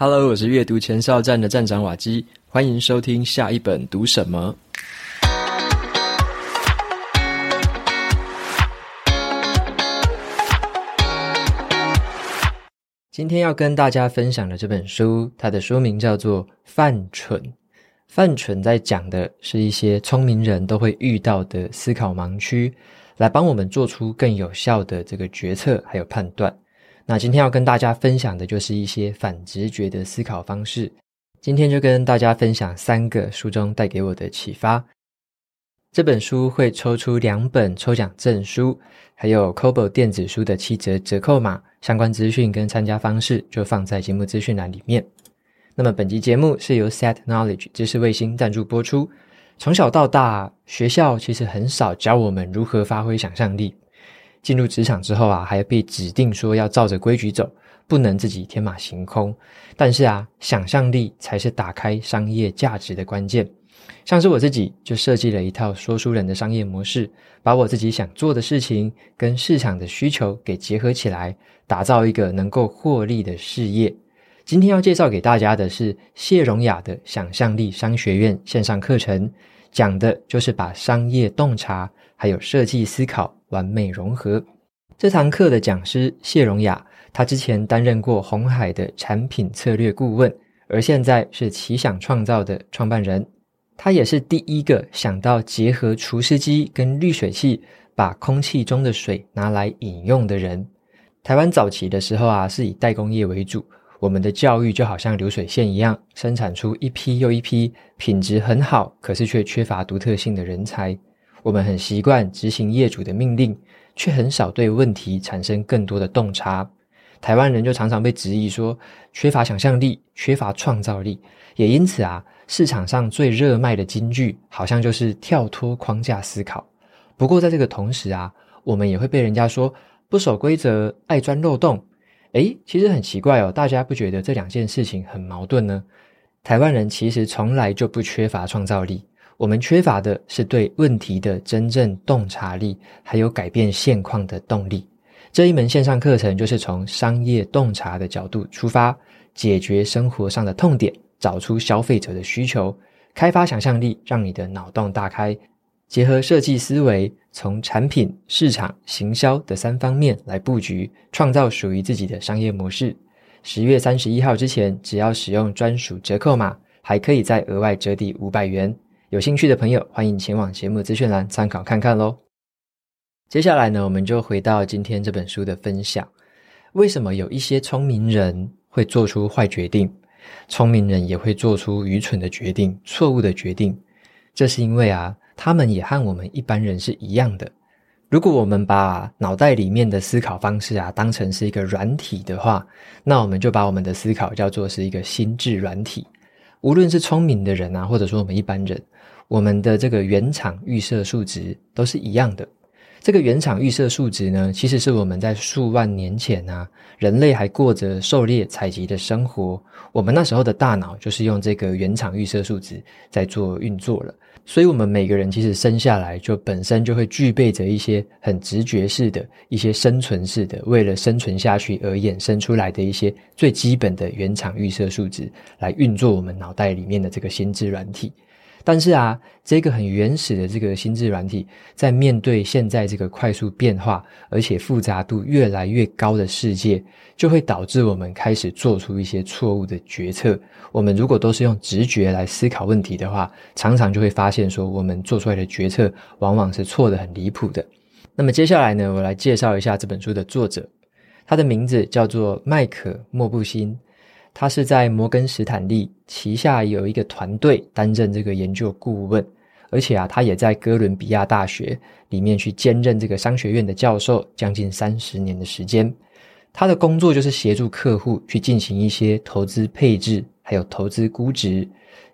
Hello，我是阅读前哨站的站长瓦基，欢迎收听下一本读什么。今天要跟大家分享的这本书，它的书名叫做《犯蠢》。犯蠢在讲的是一些聪明人都会遇到的思考盲区，来帮我们做出更有效的这个决策还有判断。那今天要跟大家分享的就是一些反直觉的思考方式。今天就跟大家分享三个书中带给我的启发。这本书会抽出两本抽奖证书，还有 Kobo 电子书的七折折扣码，相关资讯跟参加方式就放在节目资讯栏里面。那么本集节目是由 Set Knowledge 知识卫星赞助播出。从小到大，学校其实很少教我们如何发挥想象力。进入职场之后啊，还被指定说要照着规矩走，不能自己天马行空。但是啊，想象力才是打开商业价值的关键。像是我自己就设计了一套说书人的商业模式，把我自己想做的事情跟市场的需求给结合起来，打造一个能够获利的事业。今天要介绍给大家的是谢荣雅的想象力商学院线上课程，讲的就是把商业洞察还有设计思考。完美融合。这堂课的讲师谢荣雅，他之前担任过鸿海的产品策略顾问，而现在是奇想创造的创办人。他也是第一个想到结合除湿机跟滤水器，把空气中的水拿来饮用的人。台湾早期的时候啊，是以代工业为主，我们的教育就好像流水线一样，生产出一批又一批品质很好，可是却缺乏独特性的人才。我们很习惯执行业主的命令，却很少对问题产生更多的洞察。台湾人就常常被质疑说缺乏想象力、缺乏创造力，也因此啊，市场上最热卖的金句好像就是跳脱框架思考。不过在这个同时啊，我们也会被人家说不守规则、爱钻漏洞。诶，其实很奇怪哦，大家不觉得这两件事情很矛盾呢？台湾人其实从来就不缺乏创造力。我们缺乏的是对问题的真正洞察力，还有改变现况的动力。这一门线上课程就是从商业洞察的角度出发，解决生活上的痛点，找出消费者的需求，开发想象力，让你的脑洞大开，结合设计思维，从产品、市场、行销的三方面来布局，创造属于自己的商业模式。十月三十一号之前，只要使用专属折扣码，还可以再额外折抵五百元。有兴趣的朋友，欢迎前往节目资讯栏参考看看喽。接下来呢，我们就回到今天这本书的分享。为什么有一些聪明人会做出坏决定，聪明人也会做出愚蠢的决定、错误的决定？这是因为啊，他们也和我们一般人是一样的。如果我们把脑袋里面的思考方式啊当成是一个软体的话，那我们就把我们的思考叫做是一个心智软体。无论是聪明的人啊，或者说我们一般人。我们的这个原厂预设数值都是一样的。这个原厂预设数值呢，其实是我们在数万年前啊，人类还过着狩猎采集的生活，我们那时候的大脑就是用这个原厂预设数值在做运作了。所以，我们每个人其实生下来就本身就会具备着一些很直觉式的一些生存式的，为了生存下去而衍生出来的一些最基本的原厂预设数值来运作我们脑袋里面的这个心智软体。但是啊，这个很原始的这个心智软体，在面对现在这个快速变化而且复杂度越来越高的世界，就会导致我们开始做出一些错误的决策。我们如果都是用直觉来思考问题的话，常常就会发现说，我们做出来的决策往往是错得很离谱的。那么接下来呢，我来介绍一下这本书的作者，他的名字叫做麦可莫布辛。他是在摩根士坦利旗下有一个团队担任这个研究顾问，而且啊，他也在哥伦比亚大学里面去兼任这个商学院的教授，将近三十年的时间。他的工作就是协助客户去进行一些投资配置，还有投资估值，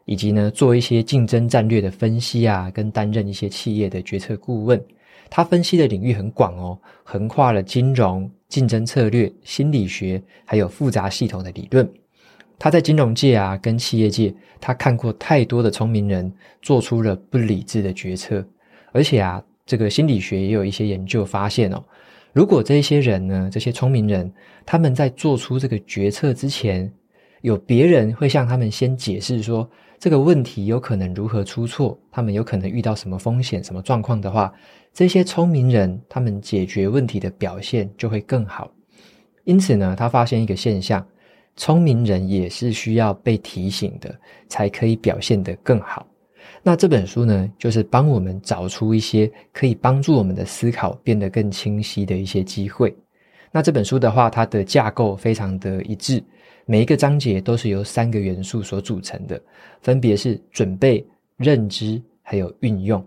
以及呢做一些竞争战略的分析啊，跟担任一些企业的决策顾问。他分析的领域很广哦，横跨了金融、竞争策略、心理学，还有复杂系统的理论。他在金融界啊，跟企业界，他看过太多的聪明人做出了不理智的决策，而且啊，这个心理学也有一些研究发现哦，如果这些人呢，这些聪明人，他们在做出这个决策之前，有别人会向他们先解释说这个问题有可能如何出错，他们有可能遇到什么风险、什么状况的话，这些聪明人他们解决问题的表现就会更好。因此呢，他发现一个现象：聪明人也是需要被提醒的，才可以表现得更好。那这本书呢，就是帮我们找出一些可以帮助我们的思考变得更清晰的一些机会。那这本书的话，它的架构非常的一致，每一个章节都是由三个元素所组成的，分别是准备、认知还有运用。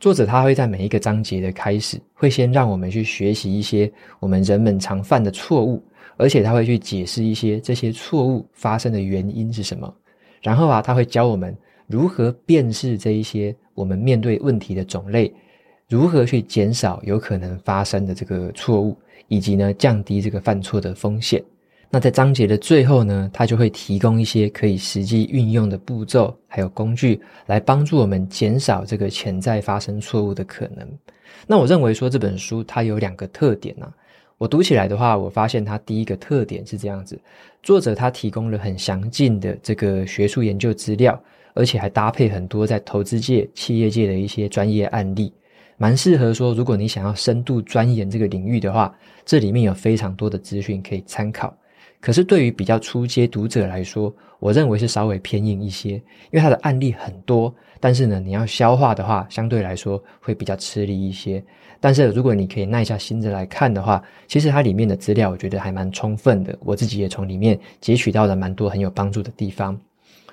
作者他会在每一个章节的开始，会先让我们去学习一些我们人们常犯的错误，而且他会去解释一些这些错误发生的原因是什么。然后啊，他会教我们如何辨识这一些我们面对问题的种类，如何去减少有可能发生的这个错误。以及呢，降低这个犯错的风险。那在章节的最后呢，它就会提供一些可以实际运用的步骤，还有工具，来帮助我们减少这个潜在发生错误的可能。那我认为说这本书它有两个特点啊，我读起来的话，我发现它第一个特点是这样子：作者他提供了很详尽的这个学术研究资料，而且还搭配很多在投资界、企业界的一些专业案例。蛮适合说，如果你想要深度钻研这个领域的话，这里面有非常多的资讯可以参考。可是对于比较初阶读者来说，我认为是稍微偏硬一些，因为它的案例很多，但是呢，你要消化的话，相对来说会比较吃力一些。但是如果你可以耐下心子来看的话，其实它里面的资料我觉得还蛮充分的，我自己也从里面截取到了蛮多很有帮助的地方。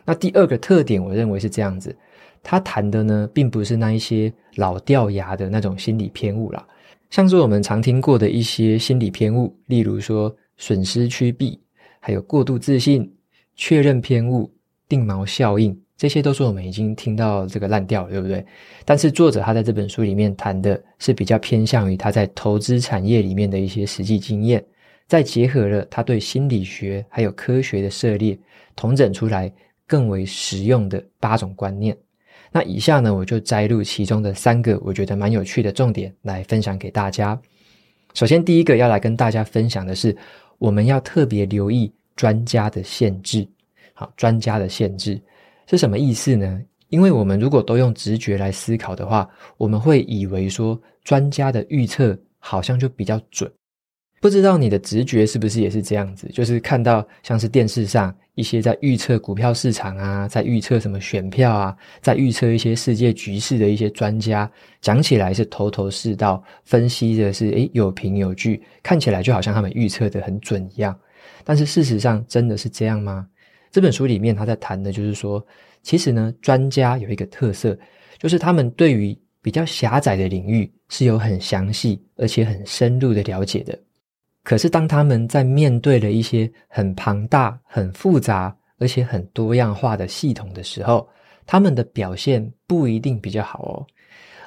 那第二个特点，我认为是这样子。他谈的呢，并不是那一些老掉牙的那种心理偏误啦，像是我们常听过的一些心理偏误，例如说损失趋避，还有过度自信、确认偏误、定锚效应，这些都是我们已经听到这个烂掉，对不对？但是作者他在这本书里面谈的是比较偏向于他在投资产业里面的一些实际经验，再结合了他对心理学还有科学的涉猎，统整出来更为实用的八种观念。那以下呢，我就摘录其中的三个我觉得蛮有趣的重点来分享给大家。首先，第一个要来跟大家分享的是，我们要特别留意专家的限制。好，专家的限制是什么意思呢？因为我们如果都用直觉来思考的话，我们会以为说专家的预测好像就比较准。不知道你的直觉是不是也是这样子？就是看到像是电视上一些在预测股票市场啊，在预测什么选票啊，在预测一些世界局势的一些专家，讲起来是头头是道，分析的是诶有凭有据，看起来就好像他们预测的很准一样。但是事实上真的是这样吗？这本书里面他在谈的就是说，其实呢，专家有一个特色，就是他们对于比较狭窄的领域是有很详细而且很深入的了解的。可是，当他们在面对了一些很庞大、很复杂，而且很多样化的系统的时候，他们的表现不一定比较好哦。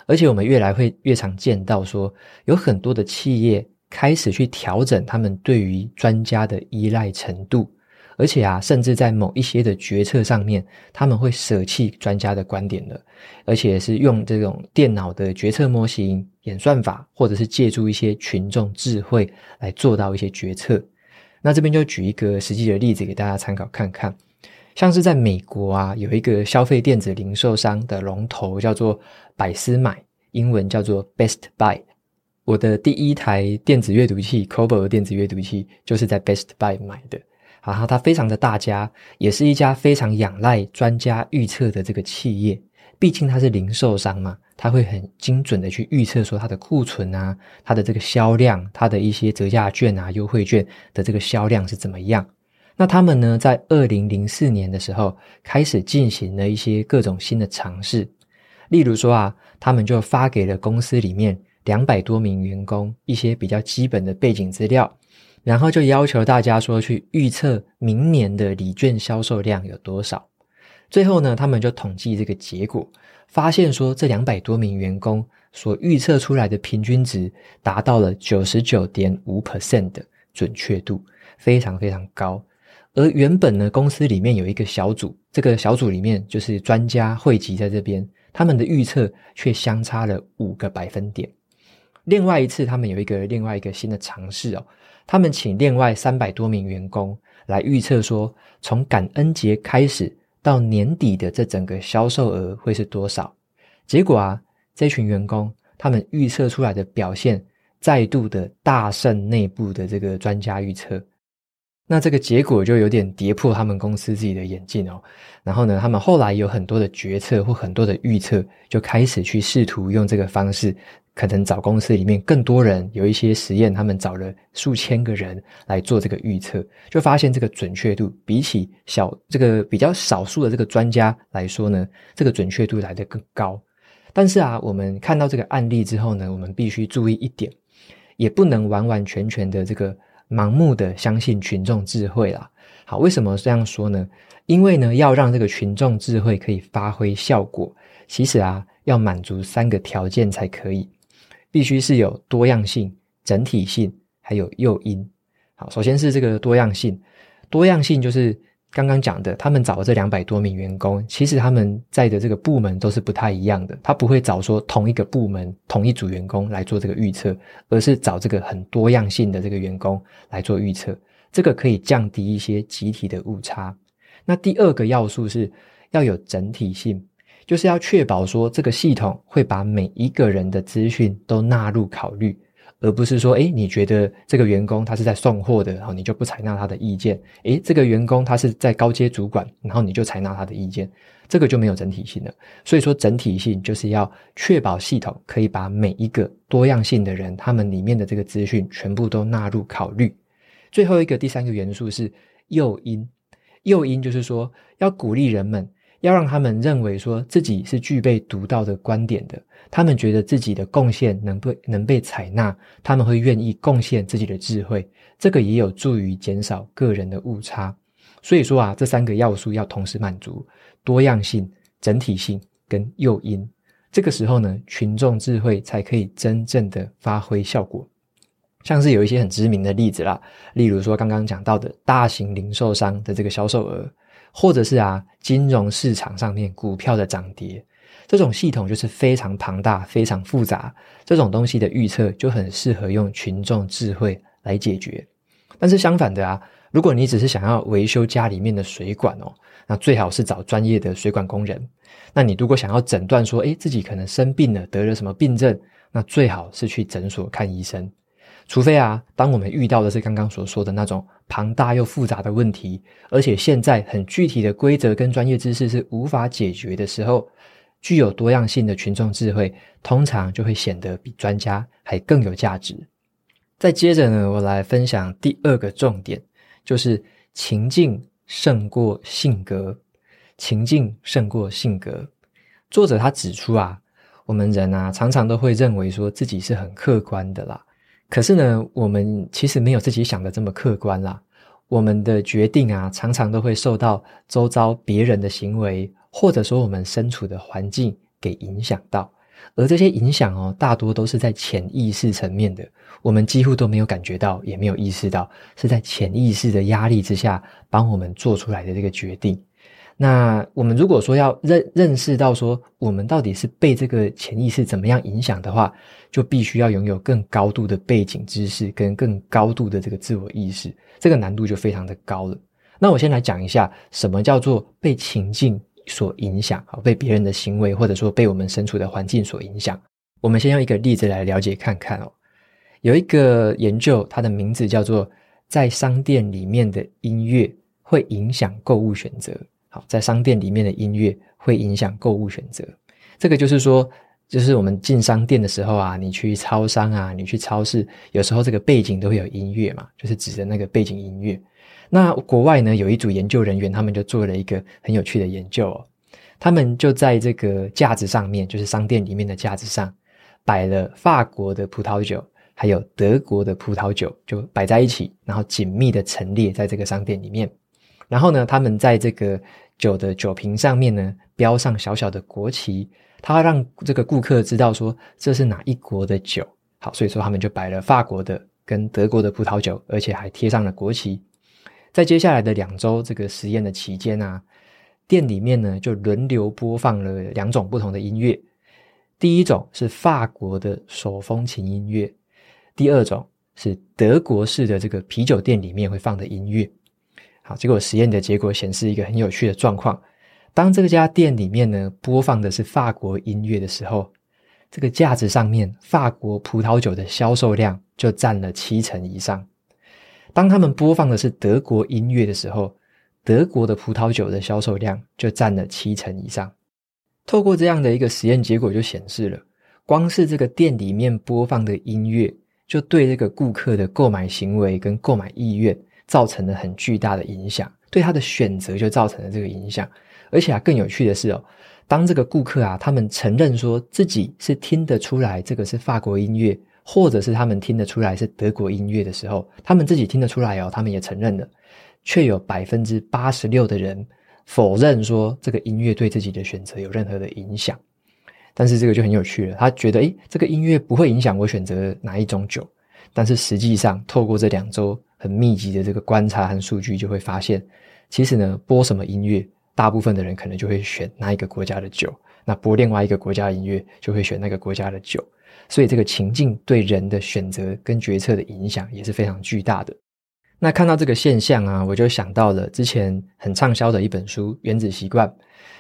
而且，我们越来会越常见到说，有很多的企业开始去调整他们对于专家的依赖程度。而且啊，甚至在某一些的决策上面，他们会舍弃专家的观点的，而且是用这种电脑的决策模型、演算法，或者是借助一些群众智慧来做到一些决策。那这边就举一个实际的例子给大家参考看看，像是在美国啊，有一个消费电子零售商的龙头叫做百思买，英文叫做 Best Buy。我的第一台电子阅读器，Kobo 的电子阅读器，就是在 Best Buy 买的。然后它非常的大家，也是一家非常仰赖专家预测的这个企业。毕竟它是零售商嘛，它会很精准的去预测说它的库存啊，它的这个销量，它的一些折价券啊、优惠券的这个销量是怎么样。那他们呢，在二零零四年的时候开始进行了一些各种新的尝试，例如说啊，他们就发给了公司里面两百多名员工一些比较基本的背景资料。然后就要求大家说去预测明年的礼券销售量有多少。最后呢，他们就统计这个结果，发现说这两百多名员工所预测出来的平均值达到了九十九点五 percent 的准确度，非常非常高。而原本呢，公司里面有一个小组，这个小组里面就是专家汇集在这边，他们的预测却相差了五个百分点。另外一次，他们有一个另外一个新的尝试哦。他们请另外三百多名员工来预测说，从感恩节开始到年底的这整个销售额会是多少。结果啊，这群员工他们预测出来的表现，再度的大胜内部的这个专家预测。那这个结果就有点跌破他们公司自己的眼镜哦。然后呢，他们后来有很多的决策或很多的预测，就开始去试图用这个方式，可能找公司里面更多人，有一些实验，他们找了数千个人来做这个预测，就发现这个准确度比起小这个比较少数的这个专家来说呢，这个准确度来得更高。但是啊，我们看到这个案例之后呢，我们必须注意一点，也不能完完全全的这个。盲目的相信群众智慧啦，好，为什么这样说呢？因为呢，要让这个群众智慧可以发挥效果，其实啊，要满足三个条件才可以，必须是有多样性、整体性，还有诱因。好，首先是这个多样性，多样性就是。刚刚讲的，他们找的这两百多名员工，其实他们在的这个部门都是不太一样的。他不会找说同一个部门同一组员工来做这个预测，而是找这个很多样性的这个员工来做预测。这个可以降低一些集体的误差。那第二个要素是要有整体性，就是要确保说这个系统会把每一个人的资讯都纳入考虑。而不是说，诶，你觉得这个员工他是在送货的，然后你就不采纳他的意见。诶，这个员工他是在高阶主管，然后你就采纳他的意见，这个就没有整体性了。所以说，整体性就是要确保系统可以把每一个多样性的人，他们里面的这个资讯全部都纳入考虑。最后一个第三个元素是诱因，诱因就是说要鼓励人们。要让他们认为说自己是具备独到的观点的，他们觉得自己的贡献能被能被采纳，他们会愿意贡献自己的智慧，这个也有助于减少个人的误差。所以说啊，这三个要素要同时满足：多样性、整体性跟诱因。这个时候呢，群众智慧才可以真正的发挥效果。像是有一些很知名的例子啦，例如说刚刚讲到的大型零售商的这个销售额。或者是啊，金融市场上面股票的涨跌，这种系统就是非常庞大、非常复杂。这种东西的预测就很适合用群众智慧来解决。但是相反的啊，如果你只是想要维修家里面的水管哦，那最好是找专业的水管工人。那你如果想要诊断说，诶，自己可能生病了，得了什么病症，那最好是去诊所看医生。除非啊，当我们遇到的是刚刚所说的那种庞大又复杂的问题，而且现在很具体的规则跟专业知识是无法解决的时候，具有多样性的群众智慧通常就会显得比专家还更有价值。再接着呢，我来分享第二个重点，就是情境胜过性格。情境胜过性格。作者他指出啊，我们人啊常常都会认为说自己是很客观的啦。可是呢，我们其实没有自己想的这么客观啦。我们的决定啊，常常都会受到周遭别人的行为，或者说我们身处的环境给影响到。而这些影响哦，大多都是在潜意识层面的，我们几乎都没有感觉到，也没有意识到，是在潜意识的压力之下，帮我们做出来的这个决定。那我们如果说要认认识到说我们到底是被这个潜意识怎么样影响的话，就必须要拥有更高度的背景知识跟更高度的这个自我意识，这个难度就非常的高了。那我先来讲一下什么叫做被情境所影响，啊，被别人的行为或者说被我们身处的环境所影响。我们先用一个例子来了解看看哦。有一个研究，它的名字叫做在商店里面的音乐会影响购物选择。在商店里面的音乐会影响购物选择。这个就是说，就是我们进商店的时候啊，你去超商啊，你去超市，有时候这个背景都会有音乐嘛，就是指的那个背景音乐。那国外呢，有一组研究人员，他们就做了一个很有趣的研究哦。他们就在这个架子上面，就是商店里面的架子上，摆了法国的葡萄酒，还有德国的葡萄酒，就摆在一起，然后紧密的陈列在这个商店里面。然后呢，他们在这个酒的酒瓶上面呢，标上小小的国旗，他让这个顾客知道说这是哪一国的酒。好，所以说他们就摆了法国的跟德国的葡萄酒，而且还贴上了国旗。在接下来的两周这个实验的期间啊，店里面呢就轮流播放了两种不同的音乐。第一种是法国的手风琴音乐，第二种是德国式的这个啤酒店里面会放的音乐。好，结果实验的结果显示一个很有趣的状况：当这家店里面呢播放的是法国音乐的时候，这个架子上面法国葡萄酒的销售量就占了七成以上；当他们播放的是德国音乐的时候，德国的葡萄酒的销售量就占了七成以上。透过这样的一个实验结果就显示了，光是这个店里面播放的音乐，就对这个顾客的购买行为跟购买意愿。造成了很巨大的影响，对他的选择就造成了这个影响。而且啊，更有趣的是哦，当这个顾客啊，他们承认说自己是听得出来这个是法国音乐，或者是他们听得出来是德国音乐的时候，他们自己听得出来哦，他们也承认了，却有百分之八十六的人否认说这个音乐对自己的选择有任何的影响。但是这个就很有趣了，他觉得诶，这个音乐不会影响我选择哪一种酒。但是实际上，透过这两周很密集的这个观察和数据，就会发现，其实呢，播什么音乐，大部分的人可能就会选那一个国家的酒；那播另外一个国家的音乐，就会选那个国家的酒。所以，这个情境对人的选择跟决策的影响也是非常巨大的。那看到这个现象啊，我就想到了之前很畅销的一本书《原子习惯》。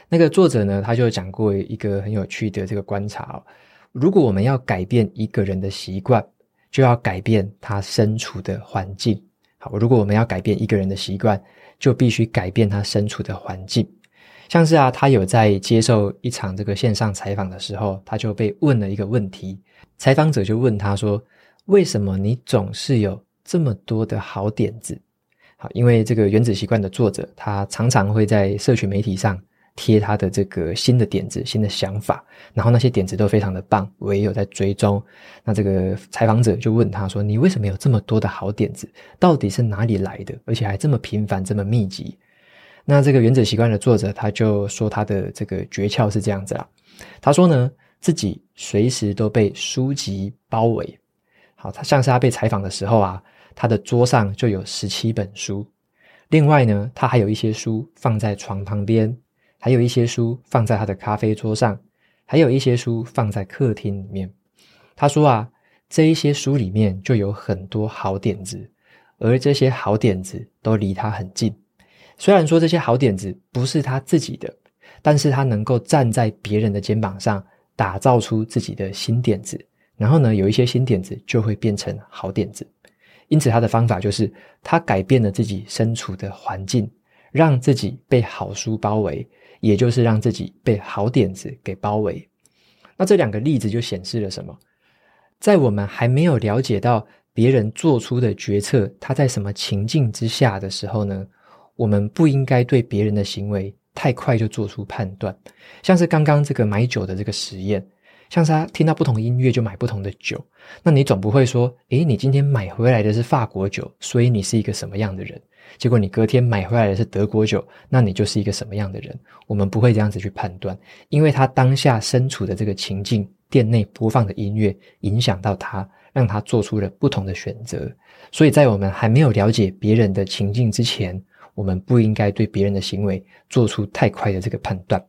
那个作者呢，他就讲过一个很有趣的这个观察哦：如果我们要改变一个人的习惯，就要改变他身处的环境。好，如果我们要改变一个人的习惯，就必须改变他身处的环境。像是啊，他有在接受一场这个线上采访的时候，他就被问了一个问题。采访者就问他说：“为什么你总是有这么多的好点子？”好，因为这个原子习惯的作者，他常常会在社群媒体上。贴他的这个新的点子、新的想法，然后那些点子都非常的棒，我也有在追踪。那这个采访者就问他说：“你为什么有这么多的好点子？到底是哪里来的？而且还这么频繁、这么密集？”那这个原子习惯的作者他就说他的这个诀窍是这样子啦。他说呢，自己随时都被书籍包围。好，他像是他被采访的时候啊，他的桌上就有十七本书，另外呢，他还有一些书放在床旁边。还有一些书放在他的咖啡桌上，还有一些书放在客厅里面。他说啊，这一些书里面就有很多好点子，而这些好点子都离他很近。虽然说这些好点子不是他自己的，但是他能够站在别人的肩膀上，打造出自己的新点子。然后呢，有一些新点子就会变成好点子。因此，他的方法就是他改变了自己身处的环境，让自己被好书包围。也就是让自己被好点子给包围。那这两个例子就显示了什么？在我们还没有了解到别人做出的决策，他在什么情境之下的时候呢，我们不应该对别人的行为太快就做出判断。像是刚刚这个买酒的这个实验，像是他听到不同音乐就买不同的酒，那你总不会说，诶，你今天买回来的是法国酒，所以你是一个什么样的人？结果你隔天买回来的是德国酒，那你就是一个什么样的人？我们不会这样子去判断，因为他当下身处的这个情境，店内播放的音乐影响到他，让他做出了不同的选择。所以在我们还没有了解别人的情境之前，我们不应该对别人的行为做出太快的这个判断。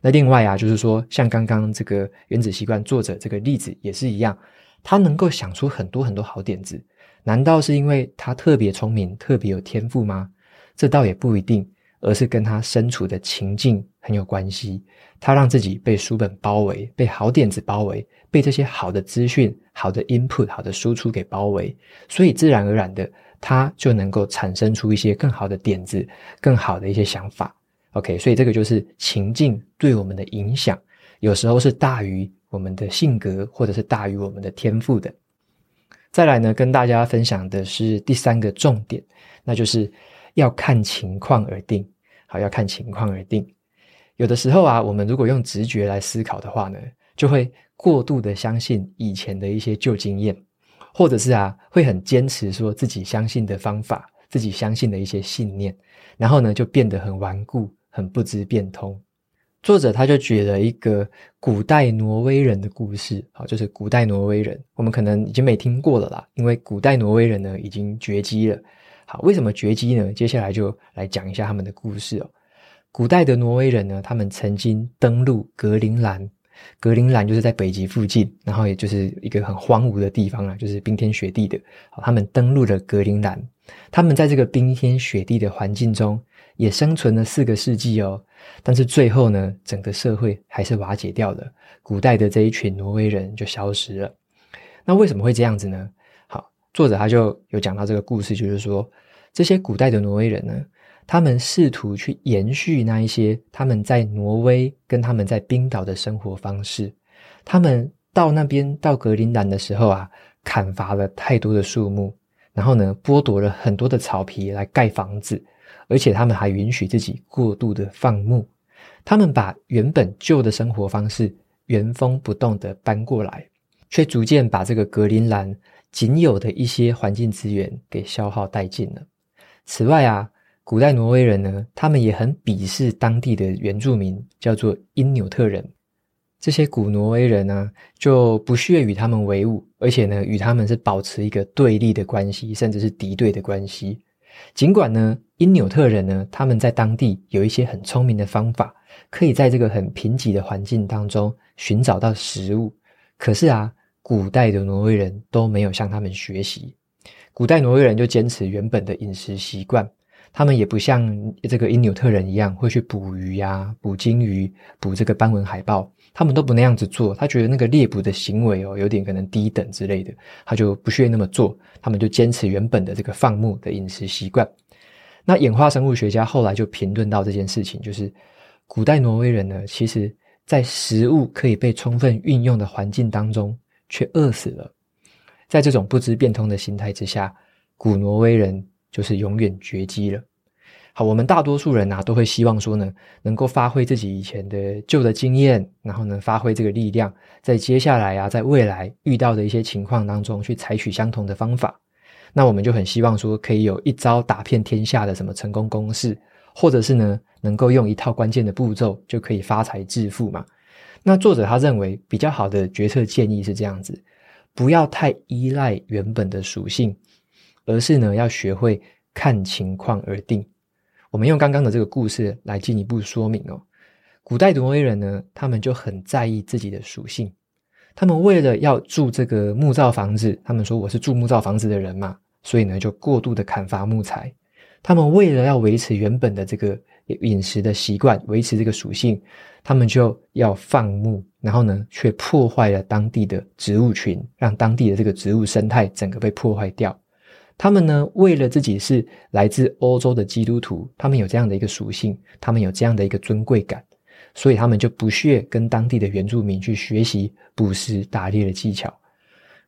那另外啊，就是说，像刚刚这个原子习惯作者这个例子也是一样，他能够想出很多很多好点子。难道是因为他特别聪明、特别有天赋吗？这倒也不一定，而是跟他身处的情境很有关系。他让自己被书本包围，被好点子包围，被这些好的资讯、好的 input、好的输出给包围，所以自然而然的，他就能够产生出一些更好的点子、更好的一些想法。OK，所以这个就是情境对我们的影响，有时候是大于我们的性格，或者是大于我们的天赋的。再来呢，跟大家分享的是第三个重点，那就是要看情况而定。好，要看情况而定。有的时候啊，我们如果用直觉来思考的话呢，就会过度的相信以前的一些旧经验，或者是啊，会很坚持说自己相信的方法，自己相信的一些信念，然后呢，就变得很顽固，很不知变通。作者他就举了一个古代挪威人的故事，好，就是古代挪威人，我们可能已经没听过了啦，因为古代挪威人呢已经绝迹了。好，为什么绝迹呢？接下来就来讲一下他们的故事哦。古代的挪威人呢，他们曾经登陆格陵兰，格陵兰就是在北极附近，然后也就是一个很荒芜的地方啊，就是冰天雪地的。好，他们登陆了格陵兰，他们在这个冰天雪地的环境中也生存了四个世纪哦。但是最后呢，整个社会还是瓦解掉了，古代的这一群挪威人就消失了。那为什么会这样子呢？好，作者他就有讲到这个故事，就是说这些古代的挪威人呢。他们试图去延续那一些他们在挪威跟他们在冰岛的生活方式。他们到那边到格陵兰的时候啊，砍伐了太多的树木，然后呢，剥夺了很多的草皮来盖房子，而且他们还允许自己过度的放牧。他们把原本旧的生活方式原封不动的搬过来，却逐渐把这个格陵兰仅有的一些环境资源给消耗殆尽了。此外啊。古代挪威人呢，他们也很鄙视当地的原住民，叫做因纽特人。这些古挪威人呢，就不屑与他们为伍，而且呢，与他们是保持一个对立的关系，甚至是敌对的关系。尽管呢，因纽特人呢，他们在当地有一些很聪明的方法，可以在这个很贫瘠的环境当中寻找到食物。可是啊，古代的挪威人都没有向他们学习。古代挪威人就坚持原本的饮食习惯。他们也不像这个因纽特人一样会去捕鱼呀、捕鲸鱼、捕这个斑纹海豹，他们都不那样子做。他觉得那个猎捕的行为哦，有点可能低等之类的，他就不屑那么做。他们就坚持原本的这个放牧的饮食习惯。那演化生物学家后来就评论到这件事情，就是古代挪威人呢，其实在食物可以被充分运用的环境当中，却饿死了。在这种不知变通的心态之下，古挪威人。就是永远绝迹了。好，我们大多数人啊，都会希望说呢，能够发挥自己以前的旧的经验，然后呢，发挥这个力量，在接下来啊，在未来遇到的一些情况当中，去采取相同的方法。那我们就很希望说，可以有一招打遍天下的什么成功公式，或者是呢，能够用一套关键的步骤就可以发财致富嘛。那作者他认为比较好的决策建议是这样子：不要太依赖原本的属性。而是呢，要学会看情况而定。我们用刚刚的这个故事来进一步说明哦。古代挪威人呢，他们就很在意自己的属性。他们为了要住这个木造房子，他们说我是住木造房子的人嘛，所以呢，就过度的砍伐木材。他们为了要维持原本的这个饮食的习惯，维持这个属性，他们就要放牧，然后呢，却破坏了当地的植物群，让当地的这个植物生态整个被破坏掉。他们呢，为了自己是来自欧洲的基督徒，他们有这样的一个属性，他们有这样的一个尊贵感，所以他们就不屑跟当地的原住民去学习捕食、打猎的技巧。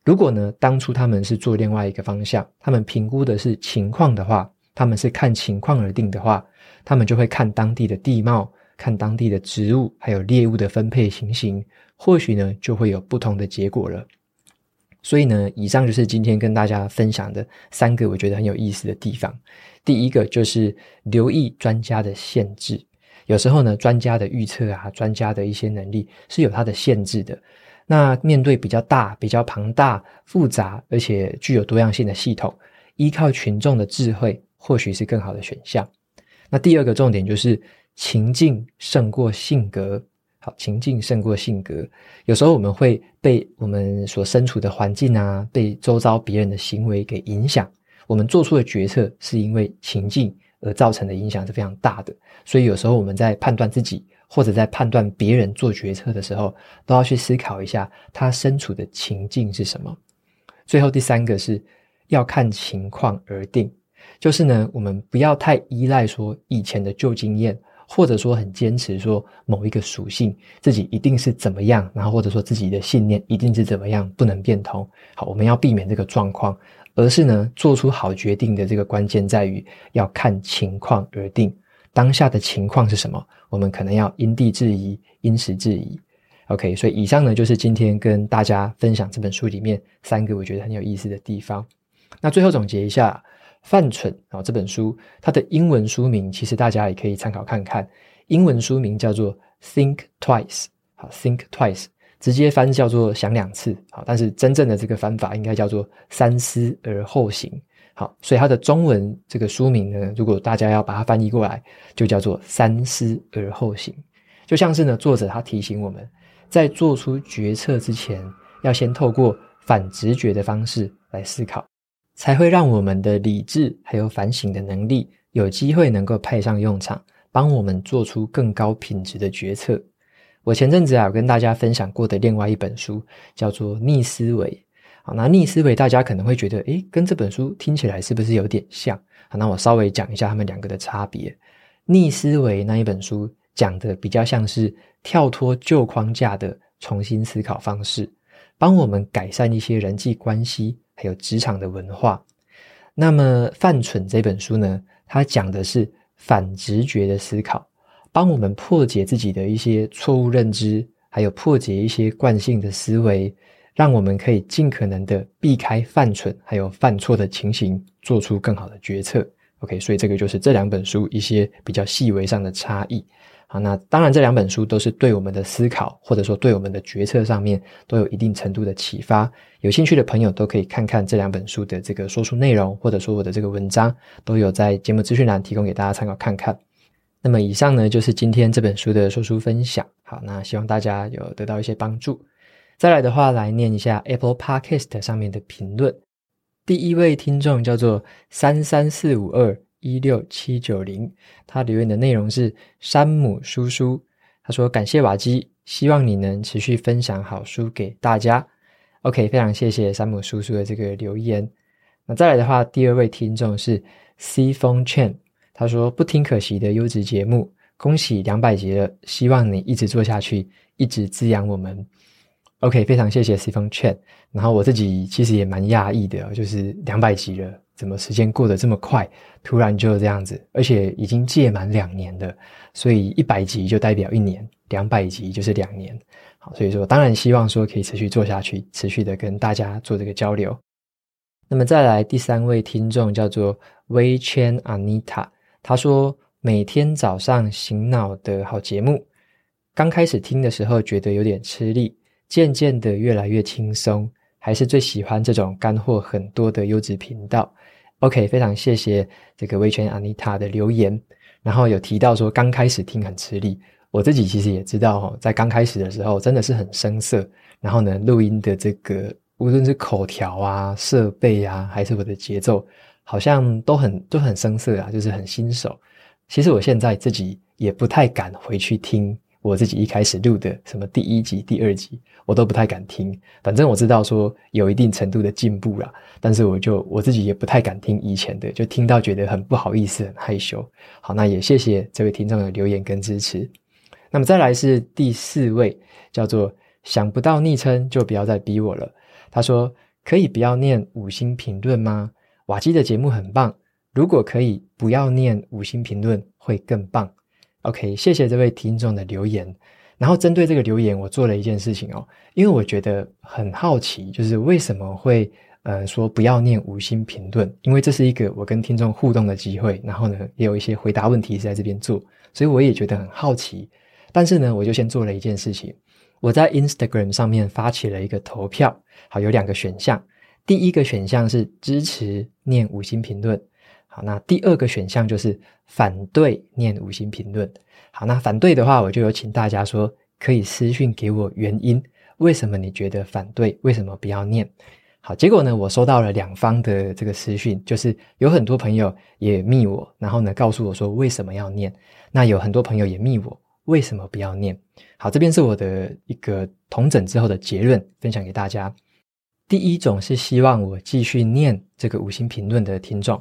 如果呢，当初他们是做另外一个方向，他们评估的是情况的话，他们是看情况而定的话，他们就会看当地的地貌，看当地的植物，还有猎物的分配情形，或许呢，就会有不同的结果了。所以呢，以上就是今天跟大家分享的三个我觉得很有意思的地方。第一个就是留意专家的限制，有时候呢，专家的预测啊，专家的一些能力是有它的限制的。那面对比较大、比较庞大、复杂而且具有多样性的系统，依靠群众的智慧或许是更好的选项。那第二个重点就是情境胜过性格。情境胜过性格，有时候我们会被我们所身处的环境啊，被周遭别人的行为给影响。我们做出的决策是因为情境而造成的影响是非常大的。所以有时候我们在判断自己或者在判断别人做决策的时候，都要去思考一下他身处的情境是什么。最后第三个是要看情况而定，就是呢，我们不要太依赖说以前的旧经验。或者说很坚持说某一个属性自己一定是怎么样，然后或者说自己的信念一定是怎么样，不能变通。好，我们要避免这个状况，而是呢，做出好决定的这个关键在于要看情况而定。当下的情况是什么？我们可能要因地制宜、因时制宜。OK，所以以上呢就是今天跟大家分享这本书里面三个我觉得很有意思的地方。那最后总结一下。犯蠢啊！这本书它的英文书名其实大家也可以参考看看。英文书名叫做《Think Twice》，好，《Think Twice》直接翻叫做“想两次”，好，但是真正的这个翻法应该叫做“三思而后行”。好，所以它的中文这个书名呢，如果大家要把它翻译过来，就叫做“三思而后行”。就像是呢，作者他提醒我们，在做出决策之前，要先透过反直觉的方式来思考，才会让我们的理智还有反省的能力有机会能够派上用场，帮我们做出更高品质的决策。我前阵子啊，有跟大家分享过的另外一本书叫做《逆思维》。好，那逆思维大家可能会觉得，诶，跟这本书听起来是不是有点像？好，那我稍微讲一下他们两个的差别。逆思维那一本书讲的比较像是跳脱旧框架的重新思考方式，帮我们改善一些人际关系，还有职场的文化。那么犯蠢这本书呢，它讲的是反直觉的思考，帮我们破解自己的一些错误认知，还有破解一些惯性的思维。让我们可以尽可能的避开犯蠢还有犯错的情形，做出更好的决策。OK，所以这个就是这两本书一些比较细微上的差异。好，那当然这两本书都是对我们的思考或者说对我们的决策上面都有一定程度的启发。有兴趣的朋友都可以看看这两本书的这个说书内容，或者说我的这个文章都有在节目资讯栏提供给大家参考看看。那么以上呢就是今天这本书的说书分享。好，那希望大家有得到一些帮助。再来的话，来念一下 Apple Podcast 上面的评论。第一位听众叫做三三四五二一六七九零，他留言的内容是山姆叔叔。他说：“感谢瓦基，希望你能持续分享好书给大家。” OK，非常谢谢山姆叔叔的这个留言。那再来的话，第二位听众是 C 风 Chen，他说：“不听可惜的优质节目，恭喜两百集了，希望你一直做下去，一直滋养我们。” OK，非常谢谢 Stephen Chan。然后我自己其实也蛮讶异的，就是两百集了，怎么时间过得这么快？突然就这样子，而且已经届满两年了，所以一百集就代表一年，两百集就是两年。好，所以说当然希望说可以持续做下去，持续的跟大家做这个交流。那么再来第三位听众叫做 Wei Chen Anita，他说每天早上醒脑的好节目，刚开始听的时候觉得有点吃力。渐渐的越来越轻松，还是最喜欢这种干货很多的优质频道。OK，非常谢谢这个微圈安妮塔的留言，然后有提到说刚开始听很吃力，我自己其实也知道哦，在刚开始的时候真的是很生涩，然后呢，录音的这个无论是口条啊、设备啊，还是我的节奏，好像都很都很生涩啊，就是很新手。其实我现在自己也不太敢回去听。我自己一开始录的什么第一集、第二集，我都不太敢听。反正我知道说有一定程度的进步啦，但是我就我自己也不太敢听以前的，就听到觉得很不好意思、很害羞。好，那也谢谢这位听众的留言跟支持。那么再来是第四位，叫做想不到昵称就不要再逼我了。他说：“可以不要念五星评论吗？瓦基的节目很棒，如果可以不要念五星评论会更棒。” OK，谢谢这位听众的留言。然后针对这个留言，我做了一件事情哦，因为我觉得很好奇，就是为什么会呃说不要念五星评论？因为这是一个我跟听众互动的机会，然后呢也有一些回答问题是在这边做，所以我也觉得很好奇。但是呢，我就先做了一件事情，我在 Instagram 上面发起了一个投票，好，有两个选项，第一个选项是支持念五星评论。好，那第二个选项就是反对念五星评论。好，那反对的话，我就有请大家说可以私讯给我原因，为什么你觉得反对？为什么不要念？好，结果呢，我收到了两方的这个私讯，就是有很多朋友也密我，然后呢告诉我说为什么要念。那有很多朋友也密我，为什么不要念？好，这边是我的一个统整之后的结论，分享给大家。第一种是希望我继续念这个五星评论的听众。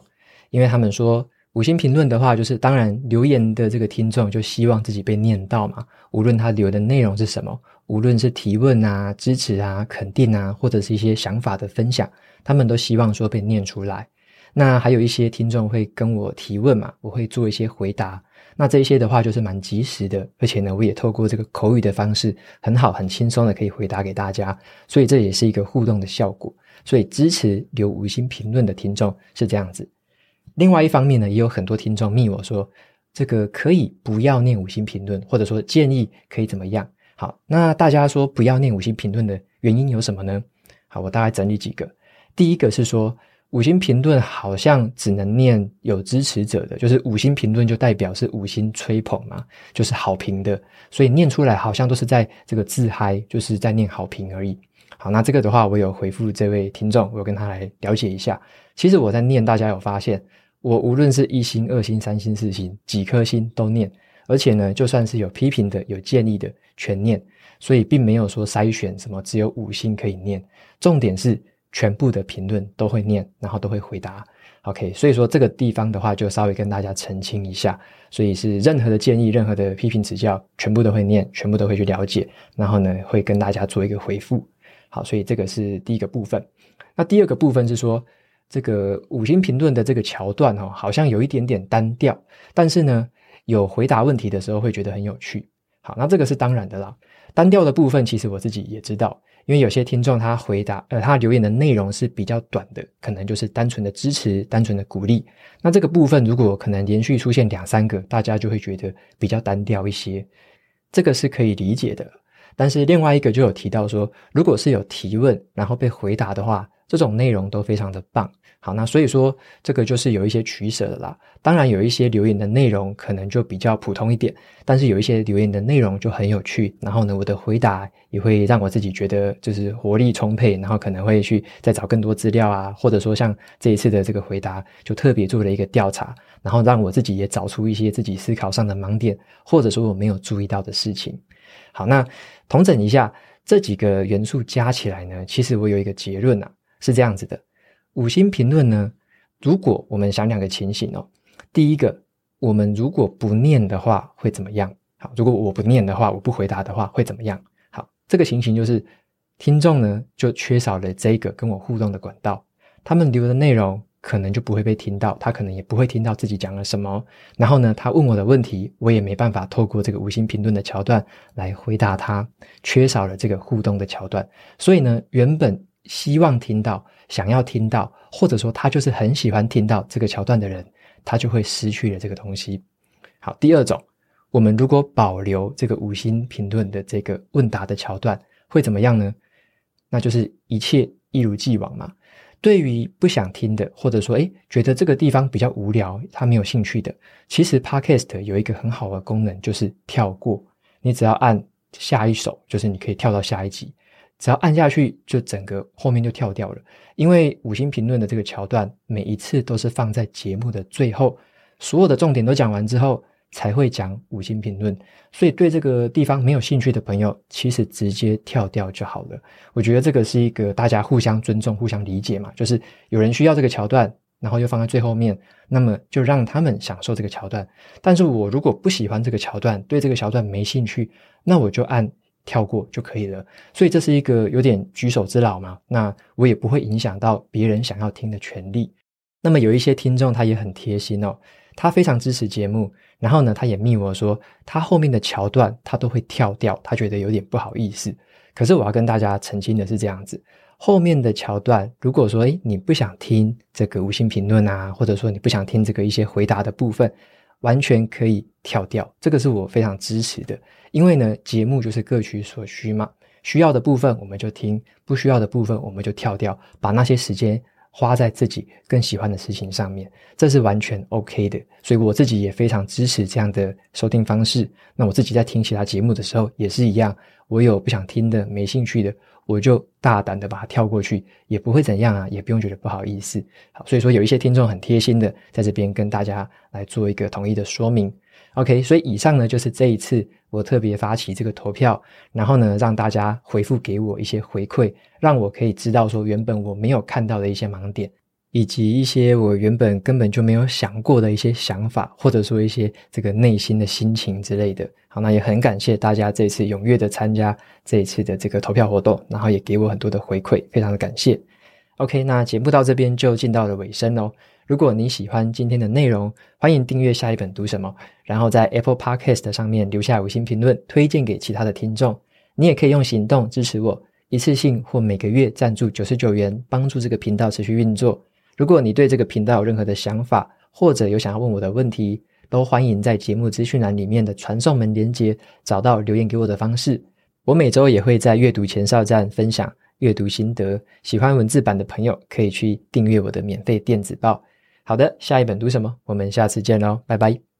因为他们说五星评论的话，就是当然留言的这个听众就希望自己被念到嘛。无论他留的内容是什么，无论是提问啊、支持啊、肯定啊，或者是一些想法的分享，他们都希望说被念出来。那还有一些听众会跟我提问嘛，我会做一些回答。那这一些的话就是蛮及时的，而且呢，我也透过这个口语的方式，很好、很轻松的可以回答给大家。所以这也是一个互动的效果。所以支持留五星评论的听众是这样子。另外一方面呢，也有很多听众密我说，这个可以不要念五星评论，或者说建议可以怎么样？好，那大家说不要念五星评论的原因有什么呢？好，我大概整理几个。第一个是说，五星评论好像只能念有支持者的，就是五星评论就代表是五星吹捧嘛，就是好评的，所以念出来好像都是在这个自嗨，就是在念好评而已。好，那这个的话，我有回复这位听众，我跟他来了解一下。其实我在念，大家有发现，我无论是一星、二星、三星、四星，几颗星都念，而且呢，就算是有批评的、有建议的，全念，所以并没有说筛选什么只有五星可以念。重点是。全部的评论都会念，然后都会回答。OK，所以说这个地方的话，就稍微跟大家澄清一下。所以是任何的建议、任何的批评指教，全部都会念，全部都会去了解，然后呢，会跟大家做一个回复。好，所以这个是第一个部分。那第二个部分是说，这个五星评论的这个桥段哦，好像有一点点单调，但是呢，有回答问题的时候会觉得很有趣。好，那这个是当然的啦。单调的部分，其实我自己也知道。因为有些听众他回答，呃，他留言的内容是比较短的，可能就是单纯的支持、单纯的鼓励。那这个部分如果可能连续出现两三个，大家就会觉得比较单调一些，这个是可以理解的。但是另外一个就有提到说，如果是有提问然后被回答的话，这种内容都非常的棒。好，那所以说这个就是有一些取舍的啦。当然有一些留言的内容可能就比较普通一点，但是有一些留言的内容就很有趣。然后呢，我的回答也会让我自己觉得就是活力充沛，然后可能会去再找更多资料啊，或者说像这一次的这个回答就特别做了一个调查，然后让我自己也找出一些自己思考上的盲点，或者说我没有注意到的事情。好，那统整一下这几个元素加起来呢，其实我有一个结论啊，是这样子的。五星评论呢，如果我们想两个情形哦，第一个，我们如果不念的话会怎么样？好，如果我不念的话，我不回答的话会怎么样？好，这个情形就是听众呢就缺少了这个跟我互动的管道，他们留的内容可能就不会被听到，他可能也不会听到自己讲了什么，然后呢，他问我的问题，我也没办法透过这个五星评论的桥段来回答他，缺少了这个互动的桥段，所以呢，原本希望听到。想要听到，或者说他就是很喜欢听到这个桥段的人，他就会失去了这个东西。好，第二种，我们如果保留这个五星评论的这个问答的桥段，会怎么样呢？那就是一切一如既往嘛。对于不想听的，或者说诶觉得这个地方比较无聊，他没有兴趣的，其实 Podcast 有一个很好的功能，就是跳过。你只要按下一首，就是你可以跳到下一集。只要按下去，就整个后面就跳掉了。因为五星评论的这个桥段，每一次都是放在节目的最后，所有的重点都讲完之后，才会讲五星评论。所以对这个地方没有兴趣的朋友，其实直接跳掉就好了。我觉得这个是一个大家互相尊重、互相理解嘛。就是有人需要这个桥段，然后又放在最后面，那么就让他们享受这个桥段。但是我如果不喜欢这个桥段，对这个桥段没兴趣，那我就按。跳过就可以了，所以这是一个有点举手之劳嘛。那我也不会影响到别人想要听的权利。那么有一些听众他也很贴心哦，他非常支持节目，然后呢，他也密我说他后面的桥段他都会跳掉，他觉得有点不好意思。可是我要跟大家澄清的是这样子，后面的桥段如果说诶你不想听这个五星评论啊，或者说你不想听这个一些回答的部分。完全可以跳掉，这个是我非常支持的。因为呢，节目就是各取所需嘛，需要的部分我们就听，不需要的部分我们就跳掉，把那些时间花在自己更喜欢的事情上面，这是完全 OK 的。所以我自己也非常支持这样的收听方式。那我自己在听其他节目的时候也是一样，我有不想听的、没兴趣的。我就大胆的把它跳过去，也不会怎样啊，也不用觉得不好意思。好，所以说有一些听众很贴心的在这边跟大家来做一个统一的说明。OK，所以以上呢就是这一次我特别发起这个投票，然后呢让大家回复给我一些回馈，让我可以知道说原本我没有看到的一些盲点。以及一些我原本根本就没有想过的一些想法，或者说一些这个内心的心情之类的。好，那也很感谢大家这次踊跃的参加这一次的这个投票活动，然后也给我很多的回馈，非常的感谢。OK，那节目到这边就进到了尾声哦。如果你喜欢今天的内容，欢迎订阅下一本读什么，然后在 Apple Podcast 上面留下五星评论，推荐给其他的听众。你也可以用行动支持我，一次性或每个月赞助九十九元，帮助这个频道持续运作。如果你对这个频道有任何的想法，或者有想要问我的问题，都欢迎在节目资讯栏里面的传送门连接找到留言给我的方式。我每周也会在阅读前哨站分享阅读心得。喜欢文字版的朋友可以去订阅我的免费电子报。好的，下一本读什么？我们下次见喽，拜拜。